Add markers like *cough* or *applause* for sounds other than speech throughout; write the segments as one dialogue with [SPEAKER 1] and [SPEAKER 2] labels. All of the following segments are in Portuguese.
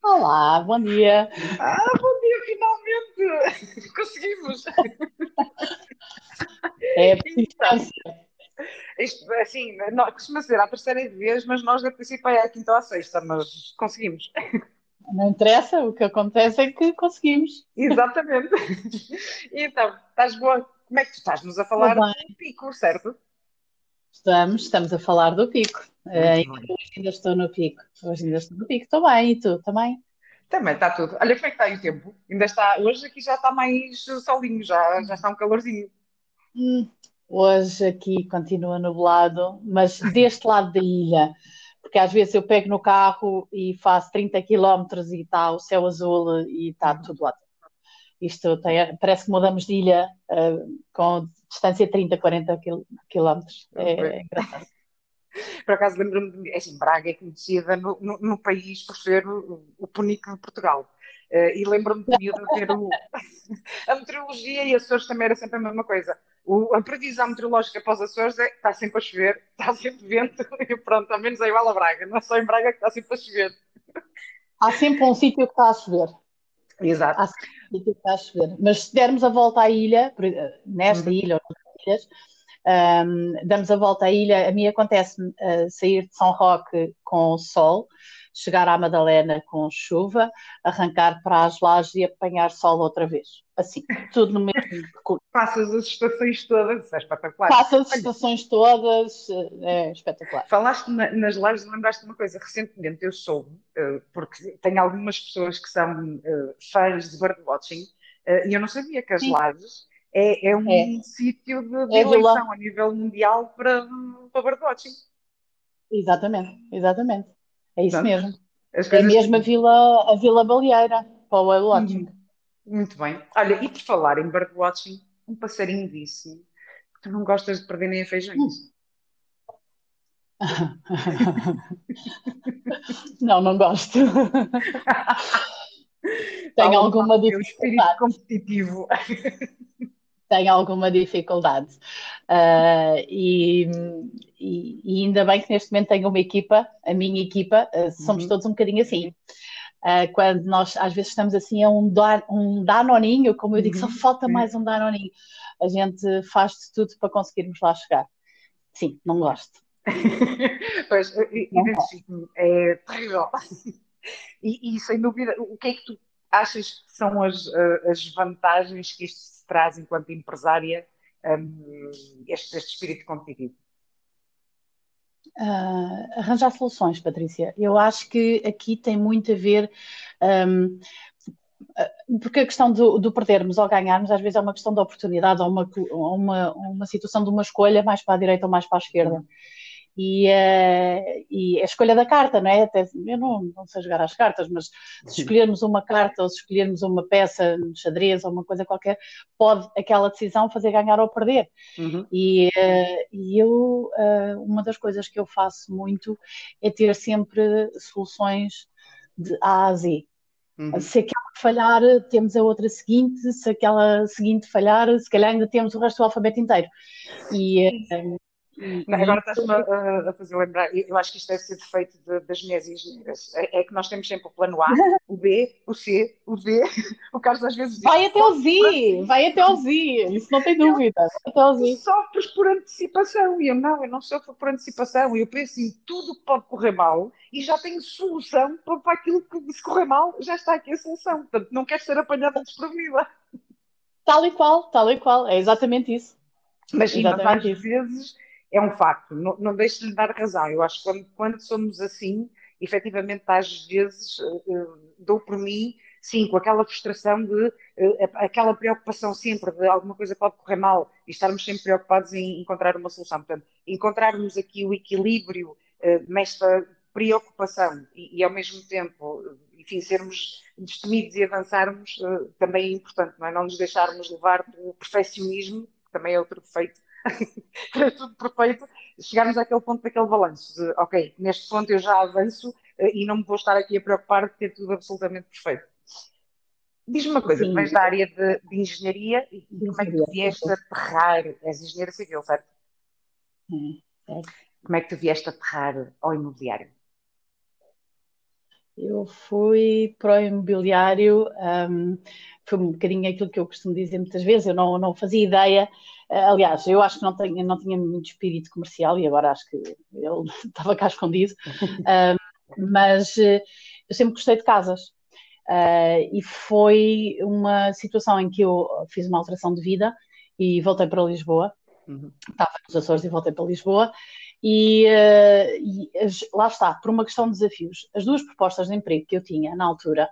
[SPEAKER 1] Olá, bom dia.
[SPEAKER 2] Ah, bom dia, finalmente! *laughs* Conseguimos!
[SPEAKER 1] É
[SPEAKER 2] Então, isto, assim, não, costuma ser a terceira vez, mas nós da princípio é a quinta ou a sexta, mas conseguimos.
[SPEAKER 1] Não interessa, o que acontece é que conseguimos.
[SPEAKER 2] Exatamente. Então, estás boa? Como é que tu estás? Nos a falar do pico, certo?
[SPEAKER 1] Estamos, estamos a falar do pico.
[SPEAKER 2] Bem.
[SPEAKER 1] hoje ainda estou no pico. Hoje ainda estou no pico. Estou bem, e tu também?
[SPEAKER 2] Também está tudo. Olha, como é que está aí o tempo? Ainda está, hoje aqui já está mais solinho, já, já está um calorzinho.
[SPEAKER 1] Hum, hoje aqui continua nublado, mas deste *laughs* lado da ilha, porque às vezes eu pego no carro e faço 30 quilómetros e está o céu azul e está tudo lá. Isto tem- parece que mudamos de ilha, eh, com distância de 30, 40 quil- quilómetros. É, é engraçado.
[SPEAKER 2] Por acaso lembro-me de. é Assim, Braga é conhecida no, no, no país por ser o, o punico de Portugal. Eh, e lembro-me de ver o, *laughs* a meteorologia e Açores também era sempre a mesma coisa. O- a previsão meteorológica para os Açores é está sempre a chover, está sempre vento, *laughs* e pronto, ao menos é igual a Braga. Não é só em Braga que está sempre a chover.
[SPEAKER 1] Há sempre um sítio que está a chover.
[SPEAKER 2] Exato.
[SPEAKER 1] Há sempre um sítio que está a chover. Mas se dermos a volta à ilha, por- nesta
[SPEAKER 2] Uhum.
[SPEAKER 1] ilha ou noutras ilhas, ahm, damos a volta à ilha. A mim acontece-me ah, sair de São Roque com sol, chegar à Madalena com chuva, arrancar para as lajes e apanhar sol outra vez. Assim, tudo no mesmo *laughs* percurso.
[SPEAKER 2] Passas as estações todas, é espetacular.
[SPEAKER 1] Passa as estações todas, é espetacular.
[SPEAKER 2] Falaste na- nas lives, lembraste de uma coisa. Recentemente eu soube, eh, porque tenho algumas pessoas que são eh, fãs de birdwatching, e eu não sabia que as
[SPEAKER 1] Sim,
[SPEAKER 2] lajes é, é
[SPEAKER 1] é.
[SPEAKER 2] um sítio de, de
[SPEAKER 1] É
[SPEAKER 2] eleição a nível mundial para, para birdwatching.
[SPEAKER 1] Exatamente, exatamente. É isso
[SPEAKER 2] Portanto,
[SPEAKER 1] mesmo. É
[SPEAKER 2] coisas.
[SPEAKER 1] mesmo a Vila, a Vila Baleeira para o whale.
[SPEAKER 2] Uhum, muito bem. Olha, e por falar em birdwatching, um passarinho disse que tu não gostas de perder nem a feijões. *laughs*
[SPEAKER 1] Não, não gosto. *laughs* Tenho alguma
[SPEAKER 2] do teu espírito
[SPEAKER 1] dificuldade.
[SPEAKER 2] competitivo.
[SPEAKER 1] Tenho alguma dificuldade. Ah, e, e- e ainda bem que neste momento tenho uma equipa, a minha equipa, ah, somos
[SPEAKER 2] Uhum.
[SPEAKER 1] todos um bocadinho assim. Ah, quando nós às vezes estamos assim a um, da- um danoninho, como eu digo, só
[SPEAKER 2] Uhum.
[SPEAKER 1] falta mais um danoninho. A gente faz de tudo para conseguirmos lá chegar. Sim, não gosto. *laughs*
[SPEAKER 2] Pois, identifico-me, é terrível. *laughs* E, e, sem dúvida, o que é que tu achas que são as, as vantagens que isto traz enquanto empresária, hum, este, este espírito competitivo?
[SPEAKER 1] Ah, arranjar soluções, Patrícia. Eu acho que aqui tem muito a ver, ahm, ah, porque a questão do, do perdermos ou ganharmos às vezes é uma questão de oportunidade ou uma, uma, uma situação de uma escolha mais para a direita ou mais para a esquerda. E, eh, e a escolha da carta, não é? Até, eu não, não sei jogar às cartas, mas se *laughs* escolhermos uma carta ou se escolhermos uma peça no xadrez ou uma coisa qualquer, pode aquela decisão fazer ganhar ou perder.
[SPEAKER 2] Uhum.
[SPEAKER 1] E, eh, e eu, eh, uma das coisas que eu faço muito é ter sempre soluções de A a Z.
[SPEAKER 2] Uhum.
[SPEAKER 1] Se aquela falhar, temos a outra seguinte, se aquela seguinte falhar, se calhar ainda temos o resto do alfabeto inteiro. E,
[SPEAKER 2] Não, Agora estás-me a, a fazer lembrar, eu acho que isto deve ser defeito de- das mulheres engenheiras. É, é que nós temos sempre o plano A, o B, o C, o D. *laughs* O Carlos às vezes diz,
[SPEAKER 1] vai até o Z, vai até o Z, isso não tem dúvida, até o Z.
[SPEAKER 2] sofres por antecipação. E eu não, eu não sofro por antecipação. E eu penso em tudo que pode correr mal e já tenho solução para, para aquilo que se correr mal, já está aqui a solução. Portanto, não quero ser apanhada desprevenida.
[SPEAKER 1] Tal e qual, tal e qual, é exatamente isso,
[SPEAKER 2] Mas sim, mas às
[SPEAKER 1] exatamente isso.
[SPEAKER 2] vezes é um facto, não, não deixo de lhe dar razão. Eu acho que quando, quando somos assim, efetivamente, às vezes eh, dou por mim, sim, com aquela frustração de eh, aquela preocupação sempre de alguma coisa pode correr mal e estarmos sempre preocupados em encontrar uma solução. Portanto, encontrarmos aqui o equilíbrio eh, nesta preocupação e, e, ao mesmo tempo, enfim, sermos destemidos e avançarmos também é importante, não é? Não nos deixarmos levar pelo perfeccionismo, que também é outro defeito *laughs* é tudo perfeito, chegarmos àquele ponto daquele balanço de, ok, neste ponto eu já avanço eh, e não me vou estar aqui a preocupar de ter tudo absolutamente perfeito. Diz-me uma coisa,
[SPEAKER 1] Sim,
[SPEAKER 2] da área de, de engenharia e, como é que tu vieste aterrar, és engenheira civil, certo?
[SPEAKER 1] é, certo.
[SPEAKER 2] Como é que tu vieste aterrar ao imobiliário?
[SPEAKER 1] Eu fui para o imobiliário, um, foi um bocadinho aquilo que eu costumo dizer muitas vezes, eu não, não fazia ideia. Uh, aliás, eu acho que não, tenho, não tinha muito espírito comercial e agora acho que ele *laughs* estava cá escondido. *laughs* Um, mas uh, eu sempre gostei de casas. Uh, e foi uma situação em que eu fiz uma alteração de vida e voltei para Lisboa. Uhum. Estava nos Açores e voltei para Lisboa. E, uh, e, lá está, por uma questão de desafios. As duas propostas de emprego que eu tinha na altura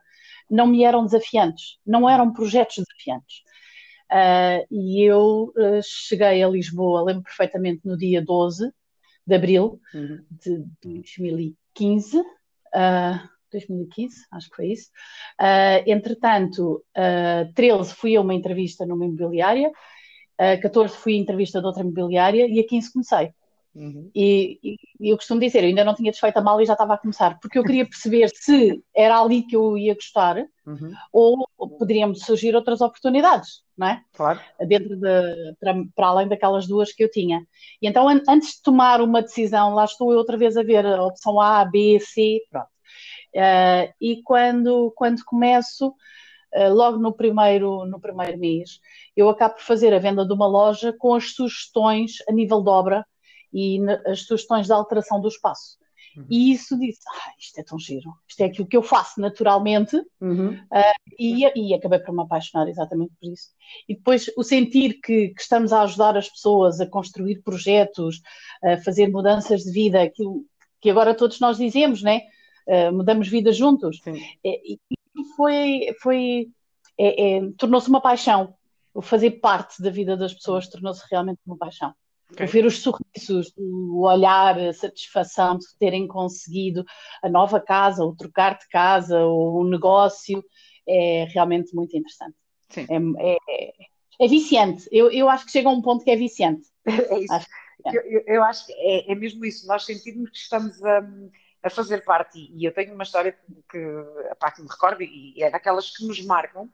[SPEAKER 1] não me eram desafiantes, não eram projetos desafiantes. Uh, e eu uh, cheguei a Lisboa, lembro perfeitamente, no dia 12 de abril uhum. de 2015. 2015, acho que foi isso. entretanto, 13 fui a uma entrevista numa imobiliária, a 14 fui a entrevista de outra imobiliária e a 15 comecei. Uhum. E, e, eu costumo dizer, eu ainda não tinha desfeito a mala e já estava a começar, porque eu queria perceber *laughs* se era ali que eu ia gostar uhum. ou, ou poderiam surgir outras oportunidades, não é?
[SPEAKER 2] Claro.
[SPEAKER 1] Dentro de, para, para, além daquelas duas que eu tinha. E então, an antes de tomar uma decisão, lá estou eu outra vez a ver a opção A, B, C, pronto. Uh, e quando, quando começo, uh, logo no primeiro, no primeiro mês, eu acabo por fazer a venda de uma loja com as sugestões a nível de obra e as sugestões de alteração do espaço. Uhum. E isso disse, ah, isto é tão giro, isto é aquilo que eu faço naturalmente, uhum. uh, e, e, acabei por me apaixonar exatamente por isso. E depois o sentir que, que, estamos a ajudar as pessoas a construir projetos, a fazer mudanças de vida, aquilo que agora todos nós dizemos, né? Uh, mudamos vida juntos. É, e foi, foi é, é, tornou-se uma paixão. O fazer parte da vida das pessoas tornou-se realmente uma paixão. Okay. Ver os sorrisos, o olhar, a satisfação de terem conseguido a nova casa, ou trocar de casa, ou o negócio, é realmente muito interessante. Sim. É, é, é viciante. Eu, eu acho que chega a um ponto que é viciante. *laughs*
[SPEAKER 2] É isso. Acho é. eu, eu, acho que é, é, mesmo isso. Nós sentimos que estamos a, a fazer parte, e eu tenho uma história que, a parte me recordo, e é daquelas que nos marcam,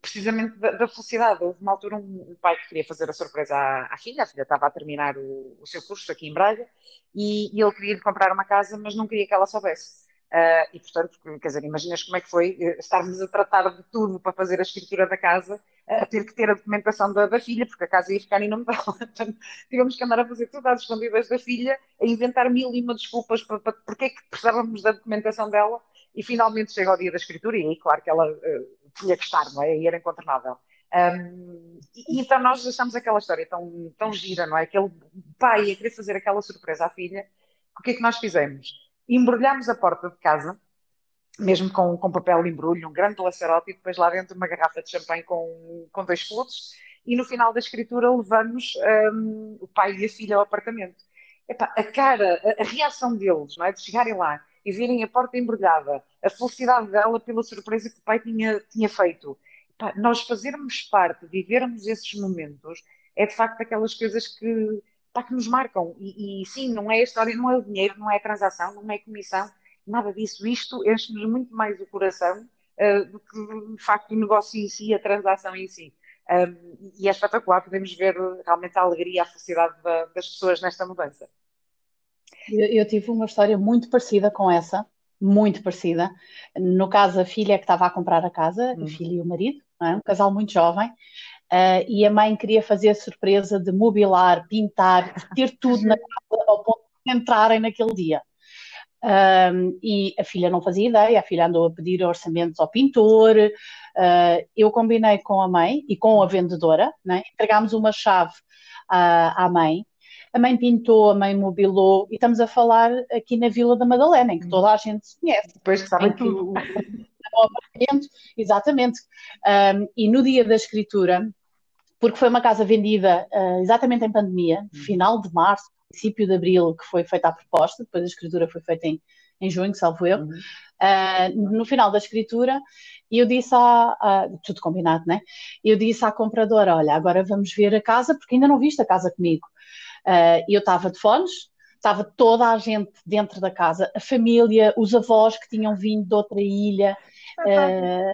[SPEAKER 2] precisamente da, da, felicidade. Houve uma altura um, um, pai que queria fazer a surpresa à, à, filha, a filha estava a terminar o, o seu curso aqui em Braga, e, e ele queria-lhe comprar uma casa, mas não queria que ela soubesse. Uh, e portanto, quer dizer, imaginas como é que foi eh, estarmos a tratar de tudo para fazer a escritura da casa, a ter que ter a documentação da, da filha, porque a casa ia ficar em nome dela. *laughs* Portanto, tivemos que andar a fazer tudo às escondidas da filha, a inventar mil e uma desculpas para, para porque é que precisávamos da documentação dela, e finalmente chega ao dia da escritura, e aí, claro que ela uh, tinha que estar, não é? E era incontornável. Um, e, então nós achamos aquela história tão, tão gira, não é? Aquele pai a querer fazer aquela surpresa à filha. O que é que nós fizemos? Embrulhámos a porta de casa, mesmo com, com papel de embrulho, um grande lacerote, e depois lá dentro uma garrafa de champanhe com, com dois flutos. E no final da escritura levamos um, o pai e a filha ao apartamento. Epá, a cara, a, a reação deles, não é? De chegarem lá e virem a porta embrulhada, a felicidade dela pela surpresa que o pai tinha, tinha feito. Pá, nós fazermos parte, vivermos esses momentos, é de facto aquelas coisas que, pá, que nos marcam. E, e, sim, não é a história, não é o dinheiro, não é a transação, não é a comissão, nada disso. Isto enche-nos muito mais o coração uh, do que de facto o negócio em si, a transação em si. Um, e é espetacular, podemos ver realmente a alegria, a felicidade da, das pessoas nesta mudança.
[SPEAKER 1] Eu, eu, tive uma história muito parecida com essa, muito parecida. No caso, a filha que estava a comprar a casa, a hum. filha e o marido, é? um casal muito jovem, uh, e a mãe queria fazer a surpresa de mobilar, pintar, ter tudo na casa ao ponto de entrarem naquele dia. Um, e a filha não fazia ideia, a filha andou a pedir orçamentos ao pintor. Uh, eu combinei com a mãe e com a vendedora, né? entregámos uma chave à mãe a mãe pintou, a mãe mobilou, e estamos a falar aqui na Vila da Madalena, em que toda a gente se conhece.
[SPEAKER 2] Depois que sabem tudo.
[SPEAKER 1] Exatamente. Um, e no dia da escritura, porque foi uma casa vendida uh, exatamente em pandemia, hum. final de março, princípio de abril, que foi feita a proposta, depois a escritura foi feita em, em junho, salvo eu. Uhum. Uh, no final da escritura, eu disse à, à, tudo combinado, né? Eu disse à compradora: Olha, agora vamos ver a casa, porque ainda não viste a casa comigo. Uh, eu estava de fones, estava toda a gente dentro da casa, a família, os avós que tinham vindo de outra ilha. Uh,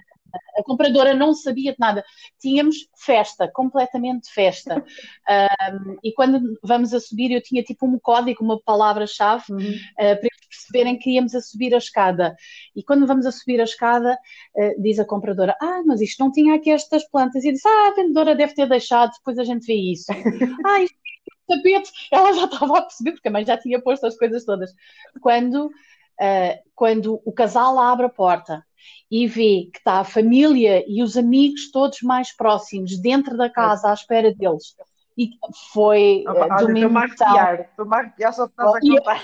[SPEAKER 1] a compradora não sabia de nada. Tínhamos festa, completamente festa. *laughs* Um, e quando vamos a subir, eu tinha tipo um código, uma palavra-chave, uhum. uh, para eles perceberem que íamos a subir a escada. E quando vamos a subir a escada, uh, diz a compradora: Ah, mas isto não tinha aqui estas plantas. E eu disse: Ah, a vendedora deve ter deixado, depois a gente vê isso. *laughs* ah, isto tapete. Ela já estava a perceber, porque a mãe já tinha posto as coisas todas. Quando, uh, quando o casal abre a porta e vê que está a família e os amigos todos mais próximos dentro da casa à espera deles e foi
[SPEAKER 2] ah, de uma Estou-me a arrepiar, estou-me a arrepiar só estás a contar.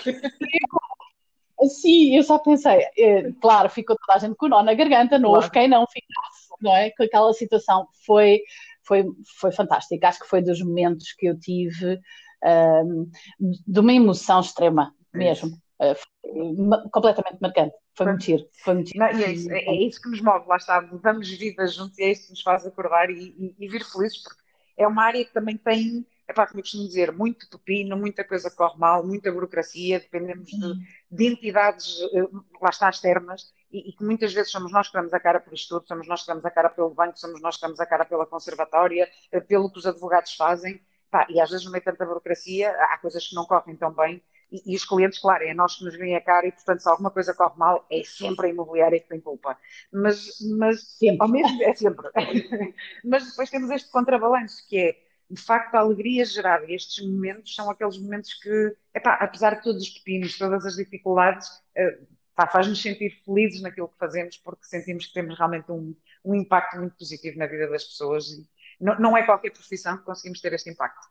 [SPEAKER 1] Sim, eu só pensei, é, claro, ficou toda a gente com o nó na garganta, não claro. houve quem não ficasse, não é? Com aquela situação foi, foi, foi fantástico. Acho que foi dos momentos que eu tive um, de uma emoção extrema mesmo. Uh, completamente marcante. Foi muito giro. Foi muito
[SPEAKER 2] giro. Não, é, isso, é, é, isso, que nos move, lá está. Damos vida juntos e é isso que nos faz acordar e, e, e vir felizes, porque é uma área que também tem, é para como eu costumo dizer, muito pepino, muita coisa corre mal, muita burocracia, dependemos de, uhum. de entidades, eh, lá está, externas, e, que muitas vezes somos nós que damos a cara por isto tudo, somos nós que damos a cara pelo banco, somos nós que damos a cara pela conservatória, eh, pelo que os advogados fazem, Pá, e às vezes no meio de tanta burocracia há coisas que não correm tão bem e, e, os clientes, claro, é nós que nos vêm a cara e, portanto, se alguma coisa corre mal, é sempre a imobiliária que tem culpa. Mas, mas sempre. ao mesmo *laughs* é sempre. *laughs* mas depois temos este contrabalanço, que é, de facto, a alegria gerada. E estes momentos são aqueles momentos que, epá, apesar de todos os pepinos, todas as dificuldades, uh, faz-nos sentir felizes naquilo que fazemos, porque sentimos que temos realmente um, um impacto muito positivo na vida das pessoas. E não, não é qualquer profissão que conseguimos ter este impacto.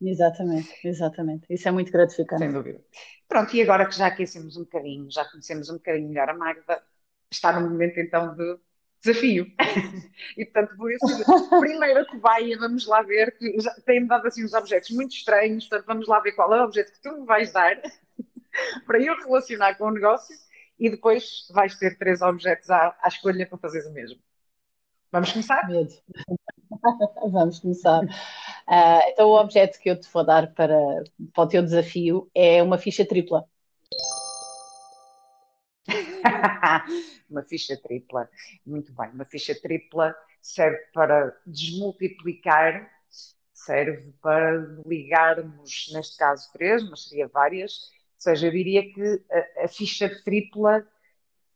[SPEAKER 1] Exatamente, exatamente. Isso é muito gratificante.
[SPEAKER 2] Sem dúvida. Pronto, e agora que já aquecemos um bocadinho, já conhecemos um bocadinho melhor a Magda, está no momento então de desafio. *laughs* e portanto, por isso, primeira cobaia, vamos lá ver, que tem-me dado assim uns objetos muito estranhos, portanto, vamos lá ver qual é o objeto que tu me vais dar *laughs* para eu relacionar com o negócio e depois vais ter três objetos à, à escolha para fazeres o mesmo. Vamos começar?
[SPEAKER 1] Medo. *laughs* Vamos começar. Uh, então, o objeto que eu te vou dar para, para o teu desafio é uma ficha tripla. *laughs*
[SPEAKER 2] uma ficha tripla, muito bem. Uma ficha tripla serve para desmultiplicar, serve para ligarmos, neste caso, três, mas seria várias. Seja, eu diria que a, a ficha tripla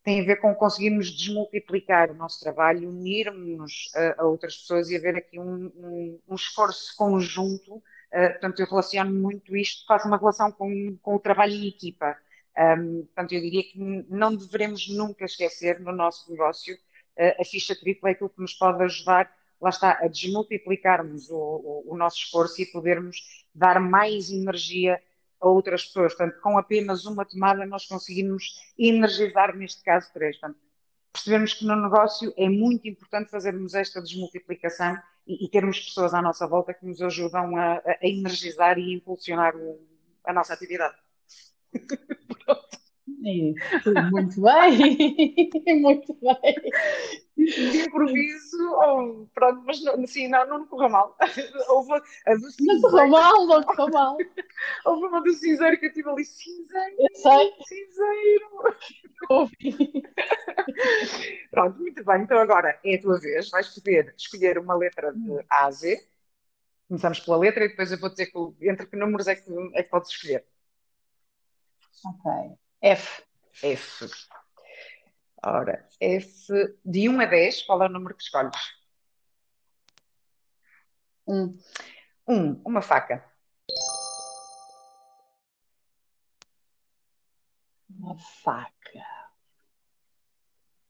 [SPEAKER 2] tem a ver com conseguirmos desmultiplicar o nosso trabalho, unirmos a, a outras pessoas e haver aqui um, um, um esforço conjunto. Uh, portanto, eu relaciono muito isto, faço uma relação com, com o trabalho em equipa. Um, portanto, eu diria que não devemos nunca esquecer no nosso negócio uh, a ficha tripla é aquilo que nos pode ajudar, lá está, a desmultiplicarmos o, o, o nosso esforço e podermos dar mais energia a outras pessoas. Portanto, com apenas uma tomada nós conseguimos energizar, neste caso, três. Portanto, percebemos que no negócio é muito importante fazermos esta desmultiplicação e, e termos pessoas à nossa volta que nos ajudam a, a energizar e impulsionar o, a nossa atividade. *laughs*
[SPEAKER 1] muito bem, *laughs* muito bem.
[SPEAKER 2] De improviso, ou, pronto, mas sim, não, não correu mal. *laughs* Houve
[SPEAKER 1] a do cinzeiro. Não correu mal, não correu mal. *laughs*
[SPEAKER 2] Houve uma do cinzeiro que eu tive ali, cinzeiro,
[SPEAKER 1] eu sei.
[SPEAKER 2] cinzeiro. Ouvi. Pronto, muito bem, então agora é a tua vez, vais poder escolher uma letra de A a Z. Começamos pela letra e depois eu vou dizer que, entre que números é que, é que podes escolher.
[SPEAKER 1] Ok. F.
[SPEAKER 2] F. Ora, F de 1 a 10, qual é o número que escolhes?
[SPEAKER 1] 1.
[SPEAKER 2] 1. Uma faca.
[SPEAKER 1] Uma faca.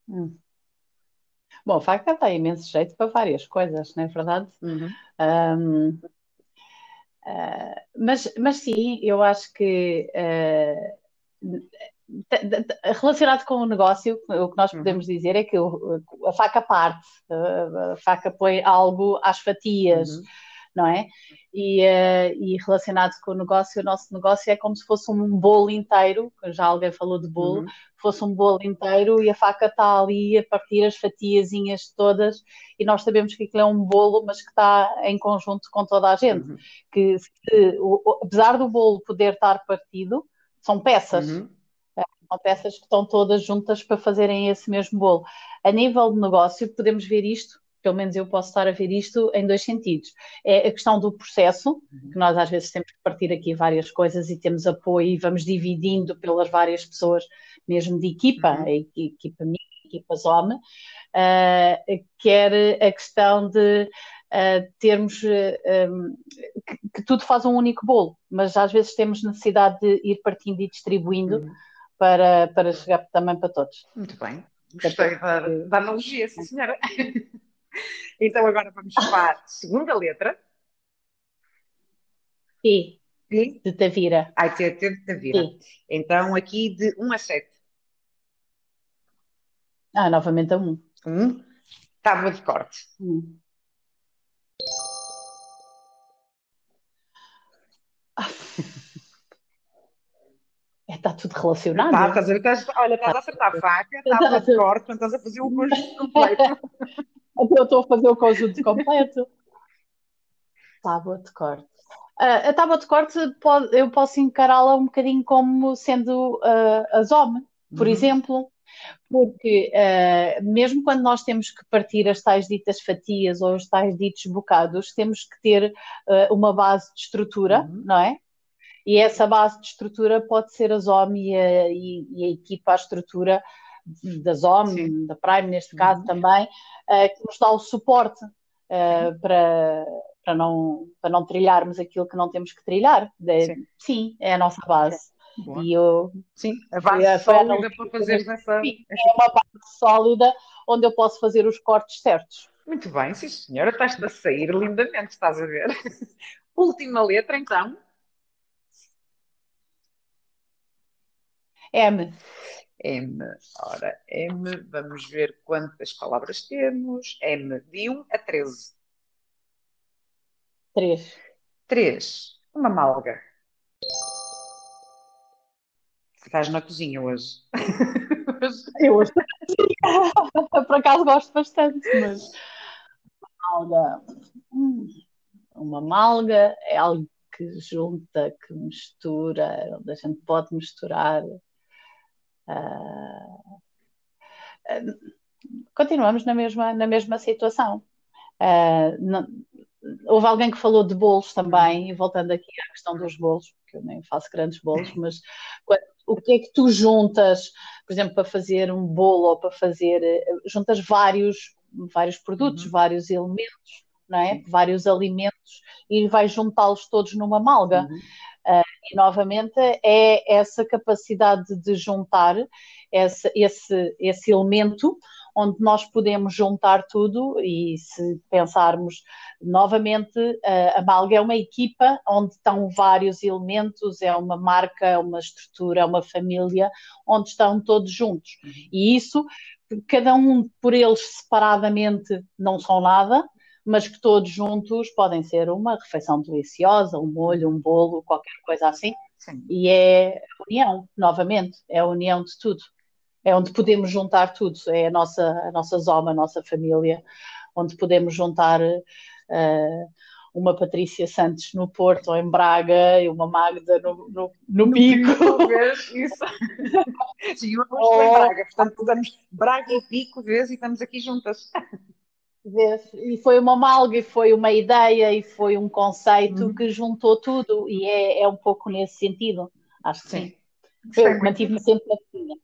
[SPEAKER 1] Hum. Bom, faca dá imenso jeito para várias coisas, não é verdade?
[SPEAKER 2] Uhum.
[SPEAKER 1] Um, uh, ah, mas, mas sim, eu acho que uh, relacionado com o negócio, o que nós uhum. podemos uhum. dizer é que a faca parte, a faca põe algo às fatias, uhum. não é? E, eh, e, relacionado com o negócio, o nosso negócio é como se fosse um bolo inteiro, já alguém falou de bolo, uhum. fosse um bolo inteiro e a faca está ali a partir as fatiazinhas todas e nós sabemos que aquilo é um bolo, mas que está em conjunto com toda a gente. Uhum. Que o, apesar do bolo poder estar partido, são peças. Uhum. São peças que estão todas juntas para fazerem esse mesmo bolo. A nível de negócio, podemos ver isto pelo menos eu posso estar a ver isto em dois sentidos. É a questão do processo, uhum. que nós às vezes temos que partir aqui várias coisas e temos apoio e vamos dividindo pelas várias pessoas, mesmo de equipa, uhum. equipa minha, equipa Zome, uh, quer a questão de uh, termos uh, um, que, que, tudo faz um único bolo, mas às vezes temos necessidade de ir partindo e distribuindo uhum. Para, para chegar também para todos.
[SPEAKER 2] Muito bem. Gostei da, da analogia, sim, senhora. *laughs* então agora vamos para a segunda letra.
[SPEAKER 1] P. P. De Tavira.
[SPEAKER 2] Ai, T de Tavira. P. Então aqui de 1 a 7.
[SPEAKER 1] Ah, novamente a 1.
[SPEAKER 2] 1. Tábua de corte. 1.
[SPEAKER 1] Está tudo relacionado.
[SPEAKER 2] Tá, estás a, estás, olha, estás a acertar a faca, estás a corte, estás a fazer o conjunto completo. *laughs*
[SPEAKER 1] eu estou a fazer o conjunto completo. Tábua de corte. Uh, a tábua de corte pode, eu posso encará-la um bocadinho como sendo uh, a ZOM, por uhum. exemplo, porque uh, mesmo quando nós temos que partir as tais ditas fatias ou os tais ditos bocados, temos que ter uma base de estrutura, uhum. não é? E essa base de estrutura pode ser a ZOM e a, e, e a equipa, a estrutura da ZOM, Sim. da Prime neste uhum. caso também, uh, que nos dá o suporte uh, para, para, não, para não trilharmos aquilo que não temos que trilhar. Sim. sim. é a nossa base.
[SPEAKER 2] Boa. E eu, sim, a base foi, sólida para fazer essa. Sim,
[SPEAKER 1] é uma base sólida onde eu posso fazer os cortes certos.
[SPEAKER 2] Muito bem, sim senhora, estás a sair lindamente, estás a ver. *laughs* Última letra então.
[SPEAKER 1] M.
[SPEAKER 2] M. Ora, M, vamos ver quantas palavras temos. M, de 1 a 13.
[SPEAKER 1] 3.
[SPEAKER 2] 3. Uma malga. Estás na cozinha hoje.
[SPEAKER 1] Eu hoje por acaso gosto bastante, mas malga. Uma malga é algo que junta, que mistura, onde a gente pode misturar Uh, continuamos na mesma, na mesma situação. Uh, não, houve alguém que falou de bolos também, e voltando aqui à questão dos bolos, porque eu nem faço grandes bolos, mas o que é que tu juntas, por exemplo, para fazer um bolo ou para fazer, juntas vários, vários produtos, uhum. vários elementos, não é? Vários alimentos e vais juntá-los todos numa malga. Uhum. Uh, e novamente é essa capacidade de juntar esse, esse, esse elemento onde nós podemos juntar tudo e se pensarmos novamente, a Malga é uma equipa onde estão vários elementos, é uma marca, é uma estrutura, é uma família, onde estão todos juntos. Uhum. E isso, cada um por eles separadamente não são nada, mas que todos juntos podem ser uma refeição deliciosa, um molho, um bolo, qualquer coisa assim. Sim. E é a união, novamente, é a união de tudo. É onde podemos juntar tudo, é a nossa, a nossa zoma, a nossa família, onde podemos juntar uh, uma Patrícia Santos no Porto ou em Braga e uma Magda no, no, no, no Pico.
[SPEAKER 2] pico isso. *laughs* Sim, eu estou em Braga, portanto podemos Braga e Pico, vês, e estamos aqui juntas.
[SPEAKER 1] E foi uma malga, e foi uma ideia, e foi um conceito uhum. que juntou tudo, e é, é um pouco nesse sentido, acho que sim. mantive-me sempre na cozinha.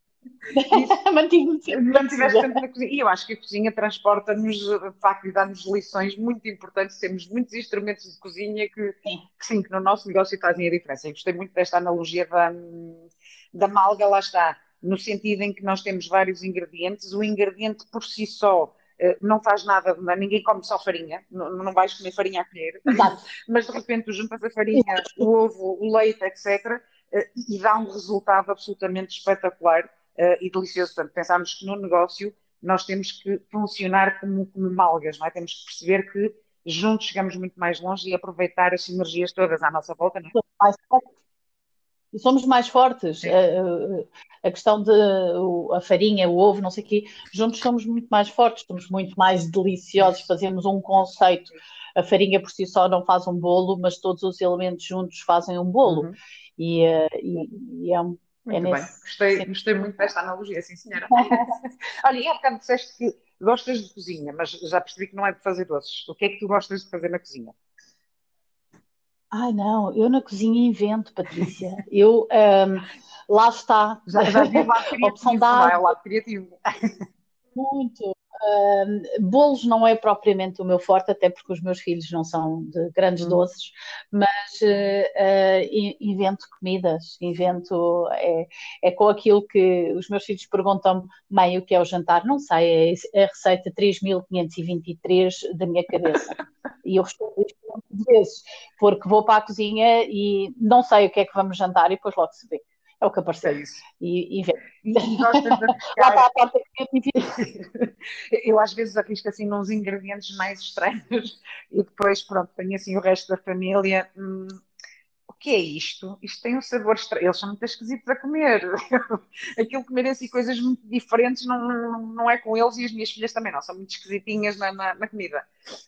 [SPEAKER 1] *laughs* Mantive-me sempre na cozinha.
[SPEAKER 2] na cozinha. E eu acho que a cozinha transporta-nos, de facto, e dá-nos lições muito importantes. Temos muitos instrumentos de cozinha que sim, que, sim, que no nosso negócio fazem a diferença. Eu gostei muito desta analogia da, da malga, lá está, no sentido em que nós temos vários ingredientes, o ingrediente por si só não faz nada, ninguém come só farinha, não, não vais comer farinha a colher, *laughs* mas de repente tu juntas a farinha, o ovo, o leite, etc., eh, e dá um resultado absolutamente espetacular eh, e delicioso. Portanto, pensamos que no negócio nós temos que funcionar como, como malgas, não é? Temos que perceber que juntos chegamos muito mais longe e aproveitar as sinergias todas à nossa volta, não é?
[SPEAKER 1] E somos mais fortes. A, a, questão de a farinha, o ovo, não sei o quê, juntos somos muito mais fortes, somos muito mais deliciosos, fazemos um conceito. A farinha por si só não faz um bolo, mas todos os elementos juntos fazem um bolo. Uhum. E, eh, e, e, é um.
[SPEAKER 2] É muito é bem, gostei, gostei muito desta analogia, sim senhora. *laughs* Olha, e há bocado disseste que gostas de cozinha, mas já percebi que não é de fazer doces. O que é que tu gostas de fazer na cozinha?
[SPEAKER 1] Ai, não, eu na cozinha invento, Patrícia. Eu, um, lá está.
[SPEAKER 2] Já, já vi o lado criativo, opção da é? O lado criativo.
[SPEAKER 1] Muito. Uh, bolos não é propriamente o meu forte, até porque os meus filhos não são de grandes hum. doces, mas uh, uh, invento comidas, invento, é, é, com aquilo que os meus filhos perguntam mãe, o que é o jantar? Não sei, é a receita 3523 da minha cabeça. *laughs* e eu respondo isto muitas vezes, porque vou para a cozinha e não sei o que é que vamos jantar e depois logo se vê. É o que apareceu. É isso. E, e vê. *laughs* Lá está a parte *laughs*
[SPEAKER 2] Eu às vezes arrisco assim nos ingredientes mais estranhos *laughs* e depois, pronto, tenho assim o resto da família. Hum, o que é isto? Isto tem um sabor estranho. Eles são muito esquisitos a comer. *laughs* Aquilo comerem assim coisas muito diferentes não, não, não, é com eles e as minhas filhas também não. São muito esquisitinhas na, na, na comida.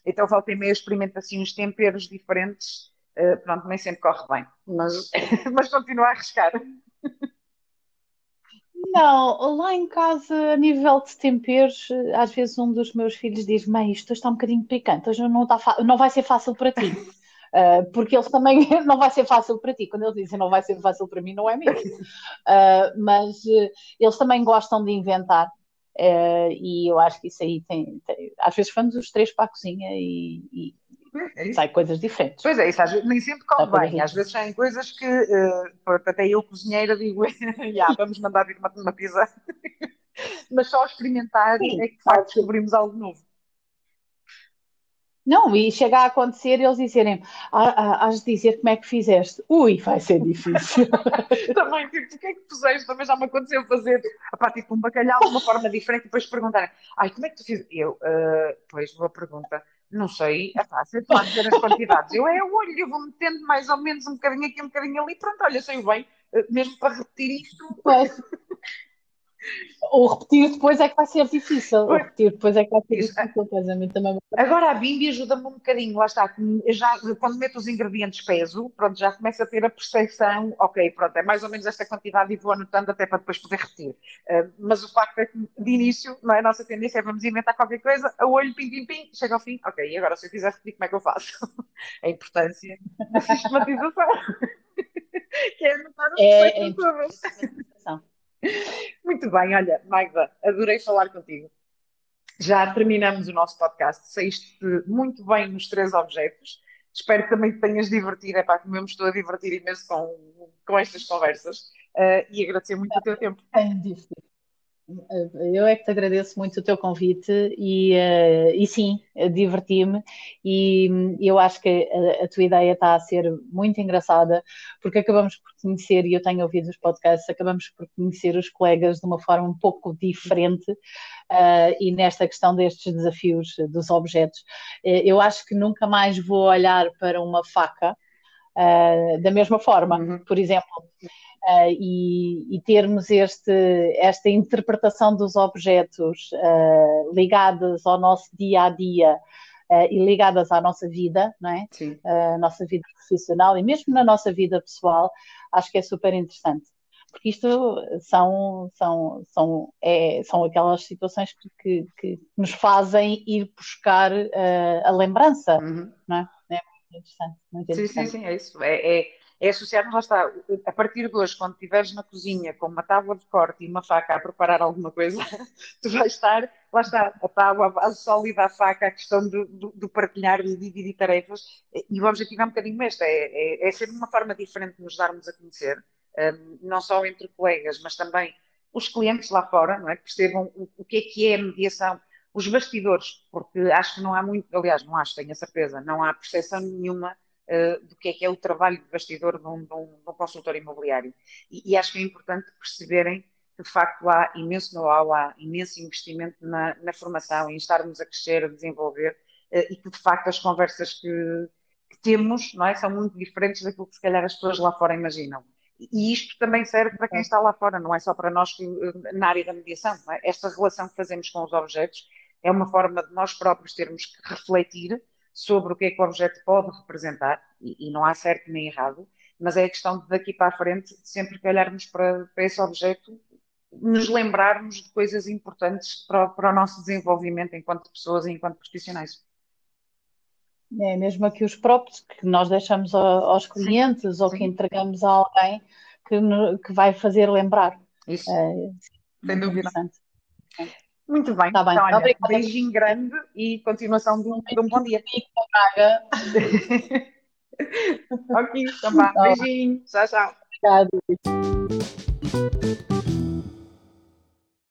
[SPEAKER 2] Então volta e meia experimento assim uns temperos diferentes. Uh, pronto, nem sempre corre bem. Mas, mas continuo a arriscar.
[SPEAKER 1] Não, lá em casa, a nível de temperos, às vezes um dos meus filhos diz: Mãe, isto está um bocadinho picante, hoje não, está não vai ser fácil para ti. Uh, *laughs* porque eles também *laughs* não vai ser fácil para ti. Quando eles dizem não vai ser fácil para mim, não é mesmo. Uh, mas uh, eles também gostam de inventar. e eu acho que isso aí tem, tem, Às vezes vamos os três para a cozinha e, e é sai coisas diferentes.
[SPEAKER 2] Pois é, isso às vezes, nem sempre corre bem. Às vezes saem coisas que uh, até eu, cozinheira, digo, *laughs* yeah, vamos mandar vir uma, uma pizza. *laughs* Mas só experimentar Sim, é que de facto descobrimos algo novo.
[SPEAKER 1] Não, e chega a acontecer eles dizerem, ah, has de dizer como é que fizeste. Ui, vai ser difícil. *laughs*
[SPEAKER 2] também, tipo, o que é que puseste? Também já me aconteceu fazer, apá, tipo, um bacalhau de uma forma diferente e depois perguntarem, ai, como é que tu fizeste? Eu, uh, pois, boa pergunta. Não sei, é fácil de dizer as quantidades. Eu é o olho, eu vou metendo mais ou menos um bocadinho aqui, um bocadinho ali, pronto, olha, sei bem, eh, mesmo para repetir isto.
[SPEAKER 1] Pois. O repetir depois é que vai ser difícil. O repetir depois é que vai ser Isso. difícil. Pois a mim também...
[SPEAKER 2] Agora a Bimbi ajuda-me um bocadinho, lá está. Já, quando meto os ingredientes peso, pronto, já começa a ter a percepção, ok, pronto, é mais ou menos esta quantidade e vou anotando até para depois poder repetir. Uh, mas o facto é que de início, não é? a nossa tendência é vamos inventar qualquer coisa, a olho, pim, pim, pim, chega ao fim, ok, e agora se eu quiser repetir, como é que eu faço? *laughs* a importância da sistematização. *laughs* que é anotar os é, é todos. *laughs* Muito bem, olha, Magda, adorei falar contigo. Já terminamos o nosso podcast. Saíste muito bem nos três objetos. Espero que também te tenhas divertido. É para que eu estou a divertir imenso com, com estas conversas. Uh, e agradecer muito o teu tempo.
[SPEAKER 1] É difícil. Eu é que te agradeço muito o teu convite e, uh, e sim, diverti-me e eu acho que a, a, tua ideia está a ser muito engraçada porque acabamos por conhecer, e eu tenho ouvido os podcasts, acabamos por conhecer os colegas de uma forma um pouco diferente uh, e nesta questão destes desafios dos objetos. Uh, eu acho que nunca mais vou olhar para uma faca da mesma forma, uhum. por exemplo uh, e, e, termos este, esta interpretação dos objetos uh, ligadas ao nosso dia a dia uh, e ligadas à nossa vida, não é? Sim. Uh, nossa vida profissional e mesmo na nossa vida pessoal, acho que é super interessante. Porque isto são, são, são, é, são aquelas situações que, que, que, nos fazem ir buscar a lembrança, uhum. não é? É muito interessante. Muito interessante.
[SPEAKER 2] Sim, sim, sim, é isso. É, é é associarmos, lá está, a partir de hoje, quando estiveres na cozinha com uma tábua de corte e uma faca a preparar alguma coisa, *laughs* tu vais estar, lá está, a tábua, a base sólida, a faca, a questão do, do, do partilhar, de dividir tarefas, e o objetivo é um bocadinho este, é, é, é ser uma forma diferente de nos darmos a conhecer, um, não só entre colegas, mas também os clientes lá fora, não é? Que percebam o, o que é que é a mediação, os bastidores, porque acho que não há muito, aliás, não acho, tenho a certeza, não há percepção nenhuma uh, do que é que é o trabalho de bastidor de um, de um, de um consultor imobiliário. E, e, acho que é importante perceberem que, de facto, há imenso know-how, há imenso investimento na, na, formação, em estarmos a crescer, a desenvolver, uh, e que, de facto, as conversas que, que temos não é, são muito diferentes daquilo que, se calhar, as pessoas lá fora imaginam. E isto também serve para quem está lá fora, não é só para nós que, eh, na área da mediação. É? Esta relação que fazemos com os objetos é uma forma de nós próprios termos que refletir sobre o que é que o objeto pode representar, e, e não há certo nem errado, mas é a questão de daqui para a frente, sempre que olharmos para, para esse objeto, nos lembrarmos de coisas importantes para, para o nosso desenvolvimento enquanto pessoas e enquanto profissionais.
[SPEAKER 1] É mesmo aqui os próprios que nós deixamos aos clientes sim, ou sim. que entregamos a alguém que, que vai fazer lembrar.
[SPEAKER 2] Isso, é, sem dúvida. Muito bem, tá bem. Então, olha, beijinho grande e continuação de um, de um bom dia. *laughs* ok, então vá. Beijinho. Tchau, tchau. Obrigada.